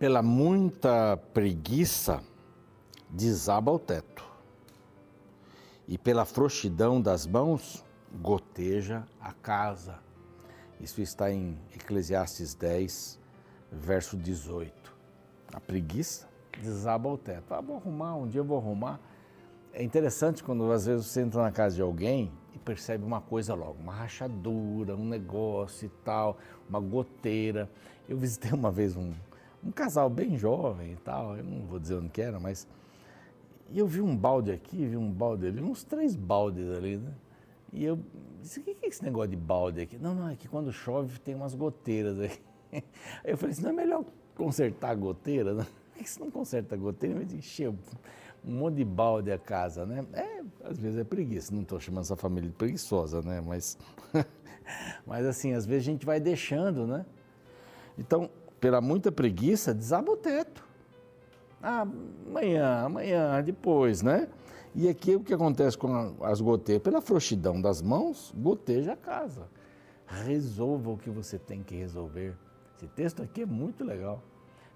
Pela muita preguiça, desaba o teto. E pela frouxidão das mãos, goteja a casa. Isso está em Eclesiastes 10, verso 18. A preguiça desaba o teto. Ah, vou arrumar, um dia eu vou arrumar. É interessante quando às vezes você entra na casa de alguém e percebe uma coisa logo, uma rachadura, um negócio e tal, uma goteira. Eu visitei uma vez um, um casal bem jovem e tal, eu não vou dizer onde que era, mas. E eu vi um balde aqui, vi um balde ali, uns três baldes ali, né? E eu disse: o que é esse negócio de balde aqui? Não, não, é que quando chove tem umas goteiras aqui. Aí eu falei assim: não é melhor consertar a goteira? Né? Por que você não conserta a goteira? Mas encheu um monte de balde a casa, né? É, às vezes é preguiça. Não estou chamando essa família de preguiçosa, né? Mas, mas assim, às vezes a gente vai deixando, né? Então, pela muita preguiça, desaba o teto. Ah, amanhã, amanhã, depois, né? E aqui o que acontece com as goteiras? Pela frouxidão das mãos, goteja a casa. Resolva o que você tem que resolver. Esse texto aqui é muito legal.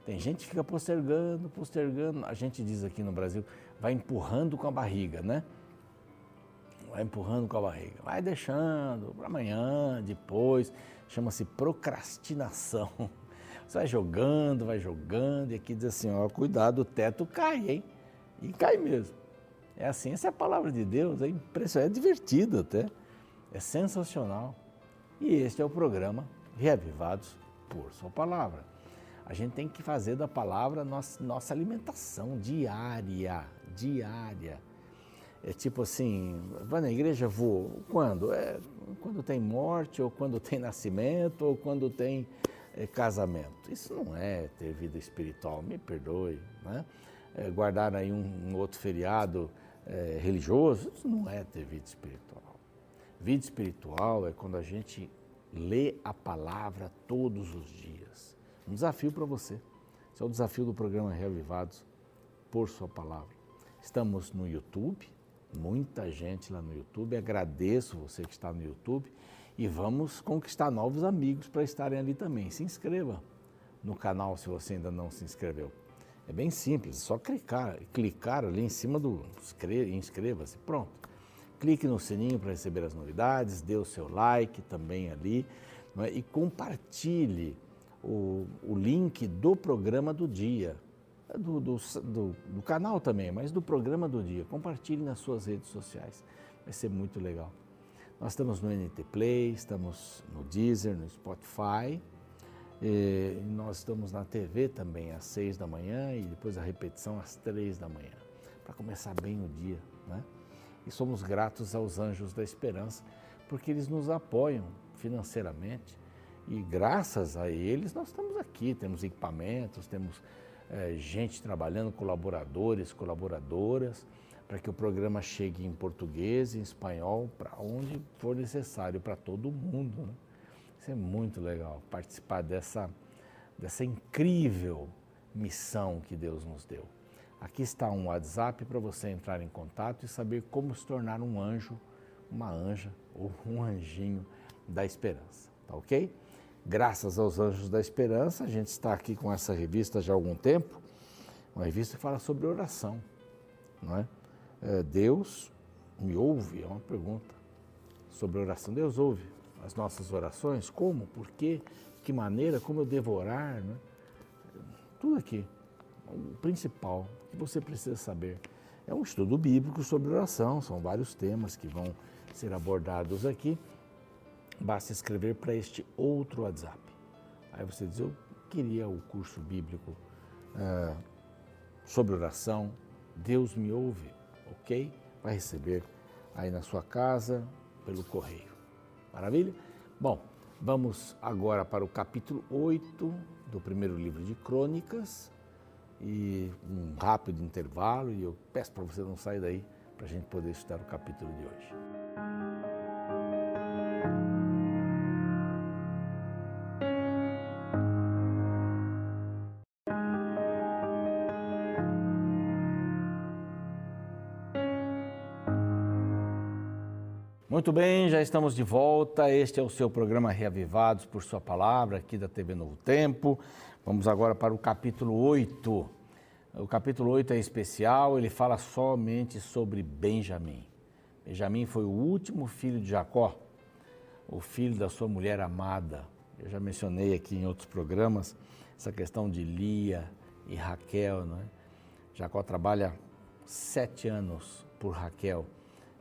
Tem gente que fica postergando, postergando. A gente diz aqui no Brasil, vai empurrando com a barriga, né? Vai empurrando com a barriga. Vai deixando para amanhã, depois. Chama-se procrastinação. Você vai jogando, vai jogando, e aqui diz assim: ó, cuidado, o teto cai, hein? E cai mesmo. É assim, essa é a palavra de Deus, é impressionante, é divertido até, é sensacional. E este é o programa Reavivados por Sua Palavra. A gente tem que fazer da palavra nossa, nossa alimentação diária, diária. É tipo assim, vai na igreja, vou. Quando? É, quando tem morte, ou quando tem nascimento, ou quando tem é, casamento. Isso não é ter vida espiritual, me perdoe. Né? É, guardar aí um, um outro feriado é, religioso, isso não é ter vida espiritual. Vida espiritual é quando a gente lê a palavra todos os dias. Um desafio para você. Esse é o desafio do programa Reavivados por Sua Palavra. Estamos no YouTube, muita gente lá no YouTube. Agradeço você que está no YouTube e vamos conquistar novos amigos para estarem ali também. Se inscreva no canal se você ainda não se inscreveu. É bem simples, é só clicar, clicar ali em cima do inscreva-se, pronto. Clique no sininho para receber as novidades, dê o seu like também ali é? e compartilhe o, o, link do programa do dia, do, do, do, do canal também, mas do programa do dia. Compartilhe nas suas redes sociais, vai ser muito legal. Nós estamos no NT Play, estamos no Deezer, no Spotify, nós estamos na TV também às seis da manhã e depois a repetição às três da manhã, para começar bem o dia. Né? E somos gratos aos Anjos da Esperança, porque eles nos apoiam financeiramente e graças a eles nós estamos aqui, temos equipamentos, temos é, gente trabalhando, colaboradores, colaboradoras, para que o programa chegue em português, em espanhol, para onde for necessário, para todo mundo. Né? Isso é muito legal, participar dessa, dessa incrível missão que Deus nos deu. Aqui está um WhatsApp para você entrar em contato e saber como se tornar um anjo, uma anja ou um anjinho da esperança, tá ok? Graças aos Anjos da Esperança, a gente está aqui com essa revista já há algum tempo, uma revista que fala sobre oração, não é? É Deus me ouve? É uma pergunta sobre oração. Deus ouve as nossas orações, como, por quê, que maneira, como eu devorar, né? tudo aqui. O principal que você precisa saber é um estudo bíblico sobre oração, são vários temas que vão ser abordados aqui. Basta escrever para este outro WhatsApp. Aí você diz: Eu queria o curso bíblico uh, sobre oração, Deus me ouve, ok? Vai receber aí na sua casa pelo correio. Maravilha? Bom, vamos agora para o capítulo 8 do primeiro livro de Crônicas e um rápido intervalo e eu peço para você não sair daí para a gente poder estudar o capítulo de hoje. Muito bem, já estamos de volta. Este é o seu programa Reavivados por Sua Palavra, aqui da TV Novo Tempo. Vamos agora para o capítulo 8. O capítulo 8 é especial, ele fala somente sobre Benjamim. Benjamim foi o último filho de Jacó, o filho da sua mulher amada. Eu já mencionei aqui em outros programas essa questão de Lia e Raquel. Não é? Jacó trabalha sete anos por Raquel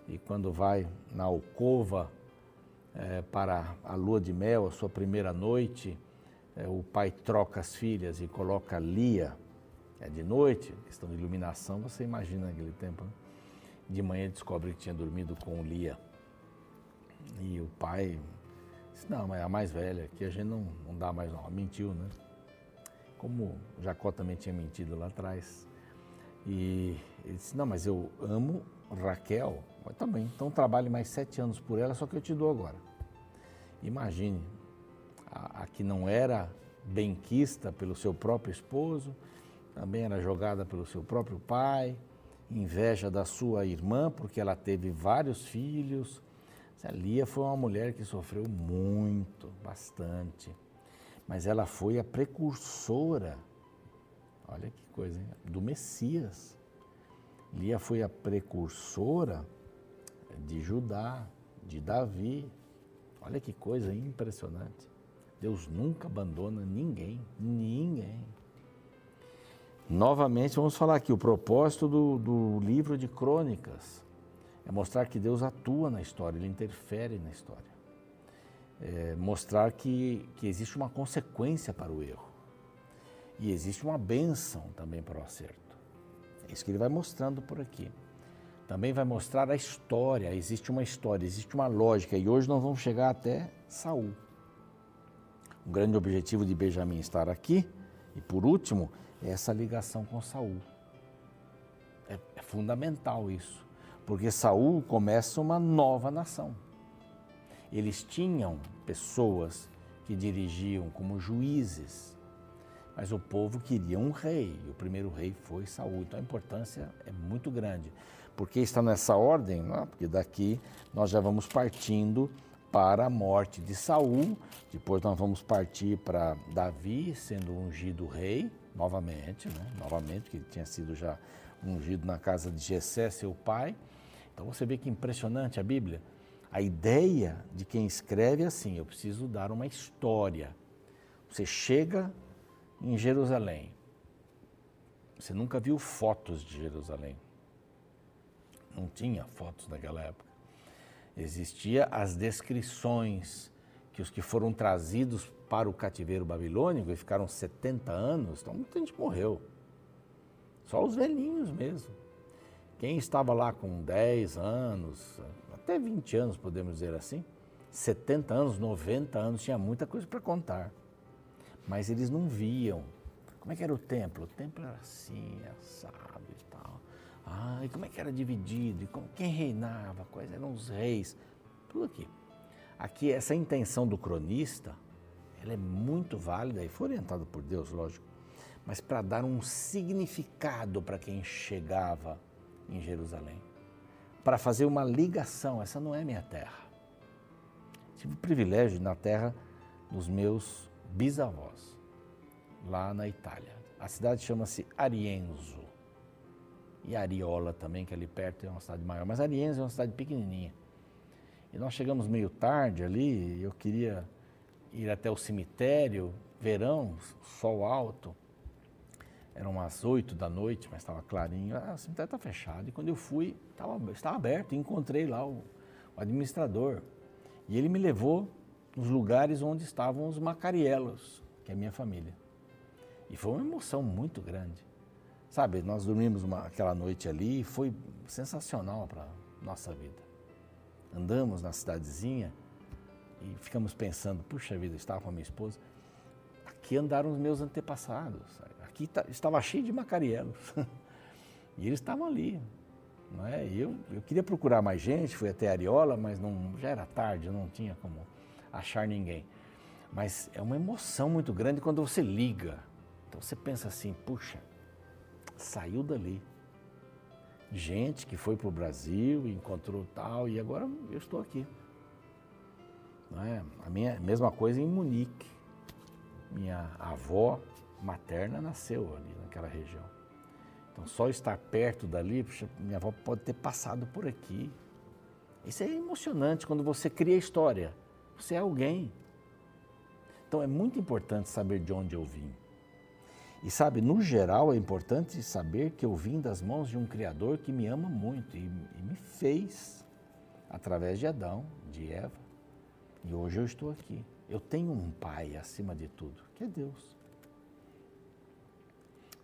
e quando vai na alcova é, para a lua de mel, a sua primeira noite, é, o pai troca as filhas e coloca Lia. É de noite, questão de iluminação, você imagina naquele tempo. Né? De manhã descobre que tinha dormido com Lia. E o pai disse, não, mas é a mais velha, que a gente não, não dá mais não. Mentiu, né? Como Jacó também tinha mentido lá atrás. E ele disse, não, mas eu amo Raquel. Mas também, então trabalhe mais sete anos por ela, só que eu te dou agora. Imagine, a, a que não era benquista pelo seu próprio esposo, também era jogada pelo seu próprio pai, inveja da sua irmã, porque ela teve vários filhos. A Lia foi uma mulher que sofreu muito, bastante, mas ela foi a precursora, olha que coisa, hein? do Messias. Lia foi a precursora de Judá, de Davi. Olha que coisa impressionante. Deus nunca abandona ninguém, ninguém. Novamente, vamos falar aqui: o propósito do, do livro de crônicas é mostrar que Deus atua na história, ele interfere na história. É mostrar que, que existe uma consequência para o erro e existe uma bênção também para o acerto. É isso que ele vai mostrando por aqui. Também vai mostrar a história, existe uma história, existe uma lógica, e hoje nós vamos chegar até Saul. O grande objetivo de Benjamim estar aqui, e por último, é essa ligação com Saul. É, é fundamental isso, porque Saul começa uma nova nação. Eles tinham pessoas que dirigiam como juízes, mas o povo queria um rei, e o primeiro rei foi Saul. Então a importância é muito grande. Por que está nessa ordem? Não, porque daqui nós já vamos partindo para a morte de Saul, depois nós vamos partir para Davi sendo ungido rei, novamente, né? novamente, que ele tinha sido já ungido na casa de Jessé, seu pai. Então você vê que impressionante a Bíblia. A ideia de quem escreve é assim: eu preciso dar uma história. Você chega em Jerusalém, você nunca viu fotos de Jerusalém. Não tinha fotos naquela época. Existia as descrições que os que foram trazidos para o cativeiro babilônico e ficaram 70 anos, então muita gente morreu. Só os velhinhos mesmo. Quem estava lá com 10 anos, até 20 anos, podemos dizer assim, 70 anos, 90 anos, tinha muita coisa para contar. Mas eles não viam. Como é que era o templo? O templo era assim, assado e tal. Ah, e como é que era dividido? E como, quem reinava? Quais eram os reis? Tudo aqui. Aqui, essa intenção do cronista, ela é muito válida e foi orientada por Deus, lógico, mas para dar um significado para quem chegava em Jerusalém, para fazer uma ligação. Essa não é minha terra. Tive o privilégio na terra dos meus bisavós, lá na Itália. A cidade chama-se Arienzo e Ariola também, que é ali perto é uma cidade maior. Mas Arienzo é uma cidade pequenininha. E nós chegamos meio tarde ali, eu queria ir até o cemitério, verão, sol alto. Eram umas oito da noite, mas estava clarinho. Ah, o cemitério está fechado. E quando eu fui, tava, estava aberto. E encontrei lá o, o administrador. E ele me levou nos lugares onde estavam os macarielos, que é a minha família. E foi uma emoção muito grande. Sabe, nós dormimos uma, aquela noite ali e foi sensacional para nossa vida. Andamos na cidadezinha e ficamos pensando, puxa vida, estava com a minha esposa, aqui andaram os meus antepassados, aqui estava cheio de macarielos. e eles estavam ali. Não é? Eu, eu queria procurar mais gente, fui até Ariola, mas não, já era tarde, não tinha como achar ninguém. Mas é uma emoção muito grande quando você liga. Então você pensa assim, puxa, saiu dali. gente que foi para o Brasil, encontrou tal, e agora eu estou aqui. Não é? A minha mesma coisa em Munique. Minha avó materna nasceu ali naquela região. Então, só estar perto dali, puxa, minha avó pode ter passado por aqui. Isso é emocionante quando você cria história. Você é alguém. Então, é muito importante saber de onde eu vim. E sabe, no geral, é importante saber que eu vim das mãos de um Criador que me ama muito e, e me fez através de Adão, de Eva. E hoje eu estou aqui. Eu tenho um Pai acima de tudo, que é Deus.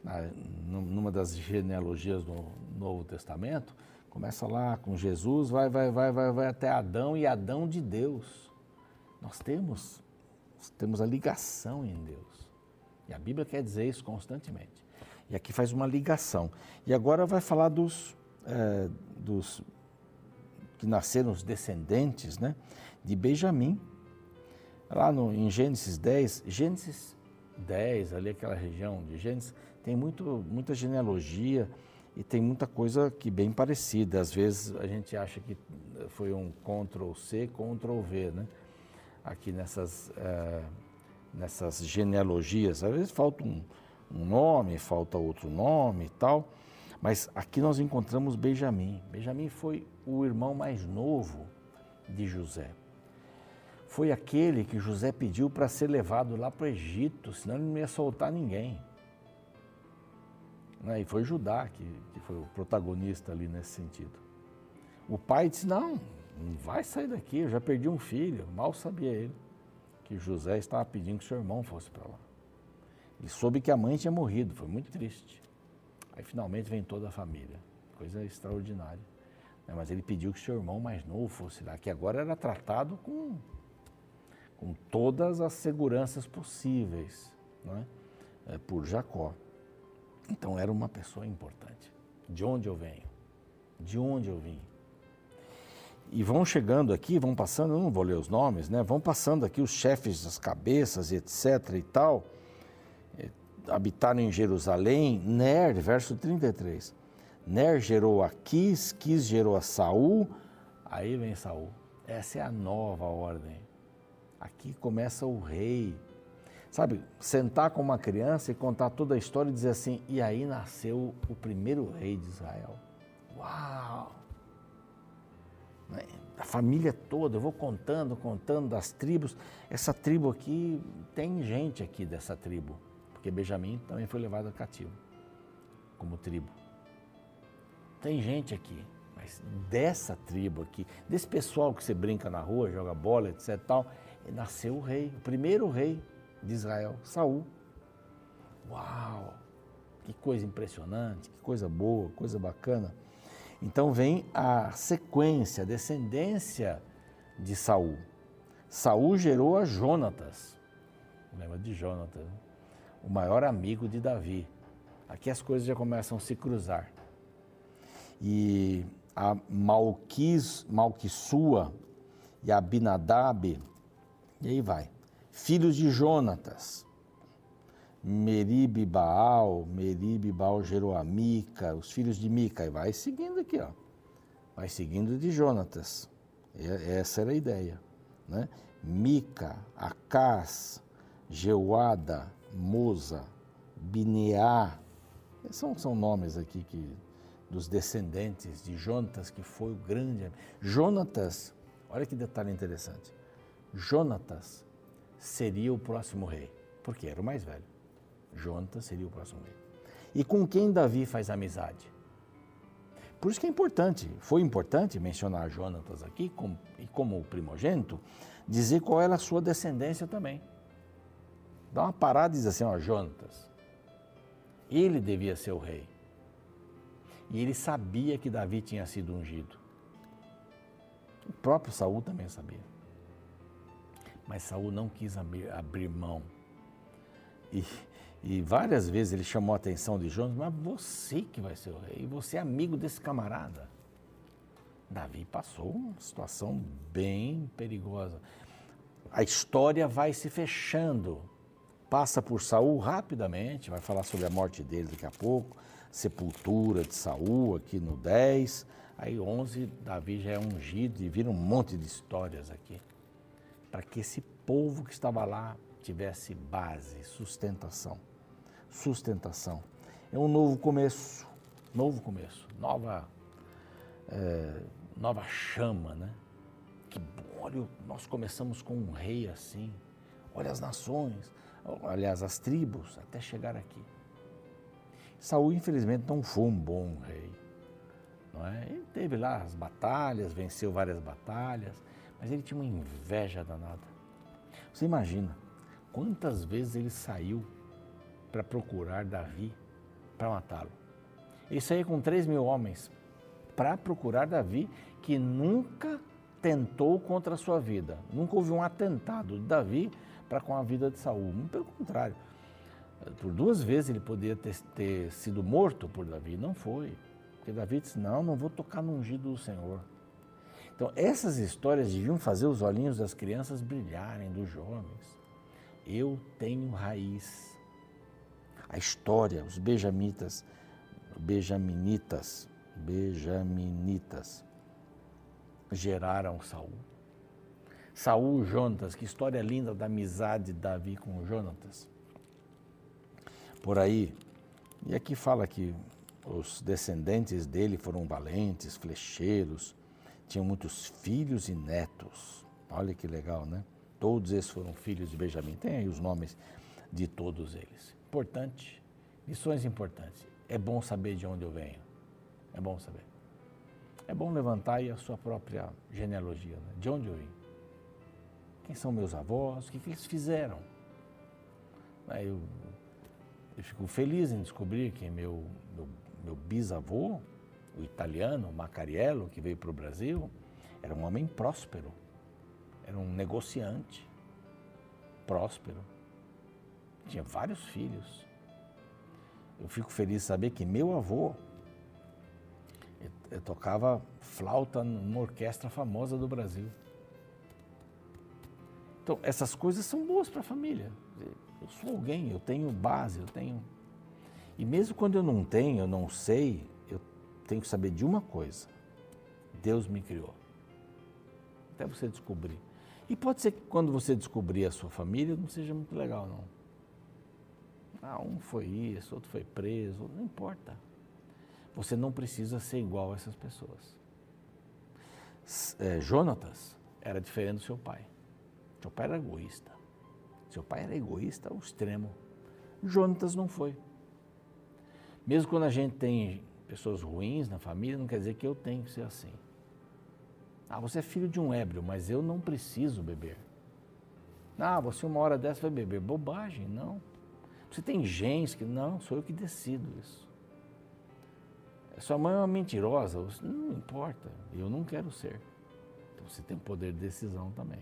Na, numa das genealogias do Novo Testamento, começa lá com Jesus, vai, vai, vai, vai, vai até Adão e Adão de Deus. Nós temos, temos a ligação em Deus. E a Bíblia quer dizer isso constantemente. E aqui faz uma ligação. E agora vai falar dos, é, dos que nasceram os descendentes né, de Benjamim. Lá no, em Gênesis 10, Gênesis 10, ali aquela região de Gênesis, tem muito, muita genealogia e tem muita coisa que bem parecida. Às vezes a gente acha que foi um Ctrl C, Ctrl V, né? Aqui nessas. É, nessas genealogias. Às vezes falta um, um nome, falta outro nome e tal. Mas aqui nós encontramos Benjamim. Benjamim foi o irmão mais novo de José. Foi aquele que José pediu para ser levado lá para o Egito, senão ele não ia soltar ninguém. Né? E foi Judá que, que foi o protagonista ali nesse sentido. O pai disse: Não, não vai sair daqui, eu já perdi um filho. Mal sabia ele que José estava pedindo que seu irmão fosse para lá. Ele soube que a mãe tinha morrido, foi muito triste. Aí finalmente vem toda a família, coisa extraordinária. Né, mas ele pediu que seu irmão mais novo fosse lá, que agora era tratado com, com todas as seguranças possíveis né, é, por Jacó. Então era uma pessoa importante. De onde eu venho? De onde eu vim? E vão chegando aqui, vão passando, eu não vou ler os nomes, né? Vão passando aqui os chefes das cabeças, etc e tal. É, habitaram em Jerusalém, Ner, verso 33. Ner gerou a Quis, Quis gerou a Saul, aí vem Saul. Essa é a nova ordem. Aqui começa o rei. Sabe, sentar com uma criança e contar toda a história e dizer assim: e aí nasceu o primeiro rei de Israel. Uau! A família toda, eu vou contando, contando das tribos. Essa tribo aqui, tem gente aqui dessa tribo, porque Benjamim também foi levado cativo, como tribo. Tem gente aqui, mas dessa tribo aqui, desse pessoal que você brinca na rua, joga bola, etc. Tal, nasceu o rei, o primeiro rei de Israel, Saul. Uau! Que coisa impressionante, que coisa boa, coisa bacana. Então vem a sequência, a descendência de Saul. Saul gerou a Jonatas. Lembra de Jonatas? Né? O maior amigo de Davi. Aqui as coisas já começam a se cruzar. E a Malquis, Malquissua e Abinadab, e aí vai. Filhos de Jonatas. Meribe Baal, Meribe Baal gerou a Mica, os filhos de Mica, e vai seguindo aqui, ó. Vai seguindo de Jonatas. Essa era a ideia. Né? Mica, Acás, Geuada, Moza, Bineá. São, são nomes aqui que, dos descendentes de Jonatas, que foi o grande. Jonatas, olha que detalhe interessante. Jonatas seria o próximo rei, porque era o mais velho. Jonatas seria o próximo rei. E com quem Davi faz amizade? Por isso que é importante, foi importante mencionar Jonatas aqui, e como primogênito, dizer qual era a sua descendência também. Dá uma parada e diz assim, ó, Jonatas, ele devia ser o rei. E ele sabia que Davi tinha sido ungido. O próprio Saul também sabia. Mas Saul não quis abrir, abrir mão. E, e várias vezes ele chamou a atenção de Jonas, mas você que vai ser o rei, você é amigo desse camarada. Davi passou uma situação bem perigosa. A história vai se fechando passa por Saul rapidamente, vai falar sobre a morte dele daqui a pouco, sepultura de Saul aqui no 10. Aí 11, Davi já é ungido e vira um monte de histórias aqui. Para que esse povo que estava lá tivesse base, sustentação. Sustentação. É um novo começo, novo começo, nova, é, nova chama, né? Que olha, nós começamos com um rei assim, olha as nações, aliás, as tribos, até chegar aqui. Saul, infelizmente, não foi um bom rei. Não é? Ele teve lá as batalhas, venceu várias batalhas, mas ele tinha uma inveja danada. Você imagina quantas vezes ele saiu para procurar Davi para matá-lo. Ele saía com 3 mil homens para procurar Davi, que nunca tentou contra a sua vida. Nunca houve um atentado de Davi para com a vida de Saul. Pelo contrário, por duas vezes ele poderia ter, ter, sido morto por Davi, não foi. Porque Davi disse: Não, não vou tocar no ungido do Senhor. Então, essas histórias deviam fazer os olhinhos das crianças brilharem, dos jovens. Eu tenho raiz. A história, os benjamitas, benjaminitas, benjaminitas geraram Saul. Saul Jonatas, que história linda da amizade de Davi com Jonatas. Por aí, e aqui fala que os descendentes dele foram valentes, flecheiros, tinham muitos filhos e netos. Olha que legal, né? Todos esses foram filhos de Benjamim. Tem aí os nomes de todos eles. Importante, lições importantes. É bom saber de onde eu venho. É bom saber. É bom levantar aí a sua própria genealogia. Né? De onde eu vim? Quem são meus avós? O que, que eles fizeram? Eu, eu fico feliz em descobrir que meu, meu, meu bisavô, o italiano Macariello, que veio para o Brasil, era um homem próspero, era um negociante próspero, tinha vários filhos. Eu fico feliz de saber que meu avô eu, eu tocava flauta numa orquestra famosa do Brasil. Então, essas coisas são boas para a família. Eu sou alguém, eu tenho base, eu tenho. E mesmo quando eu não tenho, eu não sei, eu tenho que saber de uma coisa: Deus me criou. Até você descobrir. E pode ser que quando você descobrir a sua família não seja muito legal, não. Ah, um foi isso, outro foi preso, não importa. Você não precisa ser igual a essas pessoas. É, Jonatas era diferente do seu pai. Seu pai era egoísta. Seu pai era egoísta ao extremo. Jonatas não foi. Mesmo quando a gente tem pessoas ruins na família, não quer dizer que eu tenho que ser assim. Ah, você é filho de um ébrio, mas eu não preciso beber. Ah, você uma hora dessa vai beber. Bobagem, não. Você tem genes que. Não, sou eu que decido isso. Sua mãe é uma mentirosa. Não importa, eu não quero ser. Então você tem poder de decisão também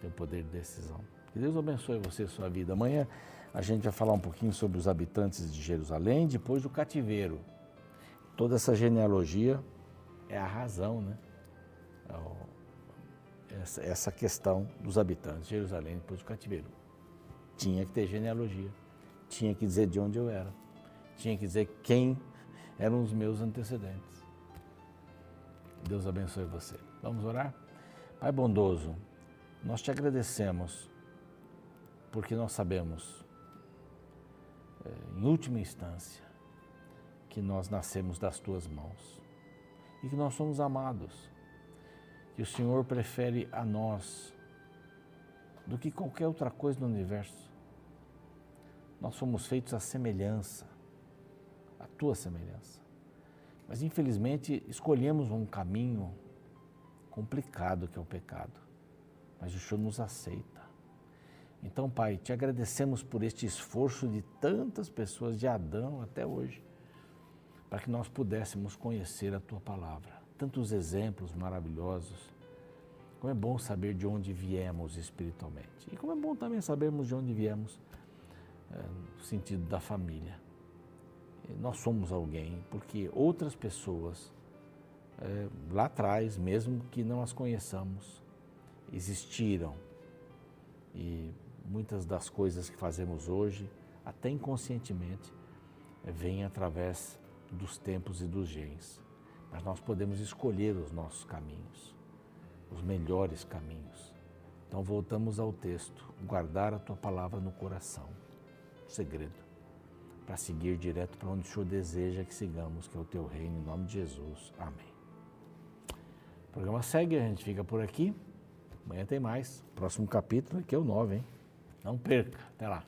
tem o poder de decisão. Que Deus abençoe você e sua vida. Amanhã a gente vai falar um pouquinho sobre os habitantes de Jerusalém, depois do cativeiro. Toda essa genealogia é a razão, né? É essa questão dos habitantes de Jerusalém depois do cativeiro. Tinha que ter genealogia, tinha que dizer de onde eu era, tinha que dizer quem eram os meus antecedentes. Deus abençoe você. Vamos orar? Pai bondoso, nós te agradecemos porque nós sabemos, eh, em última instância, que nós nascemos das tuas mãos e que nós somos amados, que o Senhor prefere a nós do que qualquer outra coisa no universo. Nós somos feitos à semelhança, à tua semelhança. Mas infelizmente escolhemos um caminho complicado que é o pecado mas o Senhor nos aceita. Então, Pai, te agradecemos por este esforço de tantas pessoas, de Adão até hoje, para que nós pudéssemos conhecer a Tua palavra. Tantos exemplos maravilhosos. Como é bom saber de onde viemos espiritualmente. E como é bom também sabermos de onde viemos é, no sentido da família. nós somos alguém, porque outras pessoas, é, lá atrás, mesmo que não as conheçamos, existiram e muitas das coisas que fazemos hoje, até inconscientemente, vêm através dos tempos e dos genes. Mas nós podemos escolher os nossos caminhos, os melhores caminhos. Então voltamos ao texto: guardar a tua palavra no coração, segredo, para seguir direto para onde o Senhor deseja que sigamos, que é o teu reino, em nome de Jesus. Amém. O programa segue, a gente fica por aqui. Amanhã tem mais. Próximo capítulo, que é o 9, hein? Não perca. Até lá.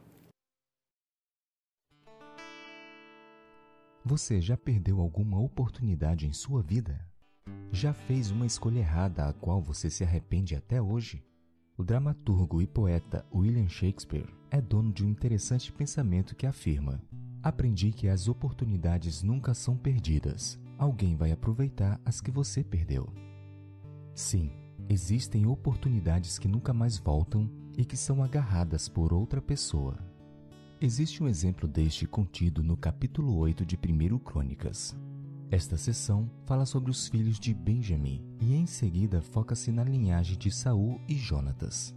Você já perdeu alguma oportunidade em sua vida? Já fez uma escolha errada a qual você se arrepende até hoje? O dramaturgo e poeta William Shakespeare é dono de um interessante pensamento que afirma: Aprendi que as oportunidades nunca são perdidas. Alguém vai aproveitar as que você perdeu. Sim, existem oportunidades que nunca mais voltam e que são agarradas por outra pessoa. Existe um exemplo deste contido no capítulo 8 de 1 Crônicas. Esta sessão fala sobre os filhos de Benjamim e em seguida foca-se na linhagem de Saul e Jonatas.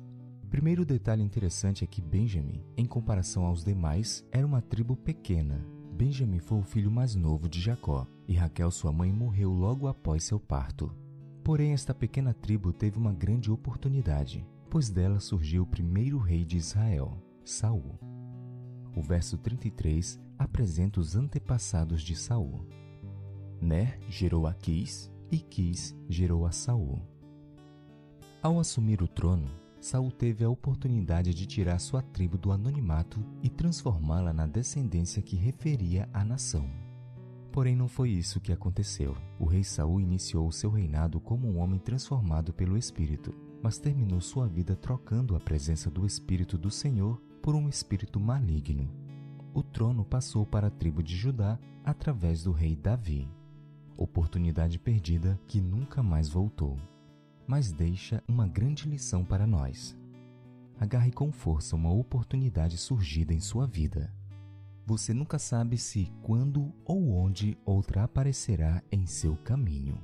Primeiro detalhe interessante é que Benjamim, em comparação aos demais, era uma tribo pequena. Benjamim foi o filho mais novo de Jacó e Raquel, sua mãe, morreu logo após seu parto. Porém, esta pequena tribo teve uma grande oportunidade, pois dela surgiu o primeiro rei de Israel, Saul o verso 33 apresenta os antepassados de Saul. Ner gerou a Quis e Quis gerou a Saul. Ao assumir o trono, Saul teve a oportunidade de tirar sua tribo do anonimato e transformá-la na descendência que referia à nação. Porém, não foi isso que aconteceu. O rei Saul iniciou seu reinado como um homem transformado pelo Espírito, mas terminou sua vida trocando a presença do Espírito do Senhor por um espírito maligno. O trono passou para a tribo de Judá através do rei Davi oportunidade perdida que nunca mais voltou, mas deixa uma grande lição para nós. Agarre com força uma oportunidade surgida em sua vida. Você nunca sabe se, quando ou onde outra aparecerá em seu caminho.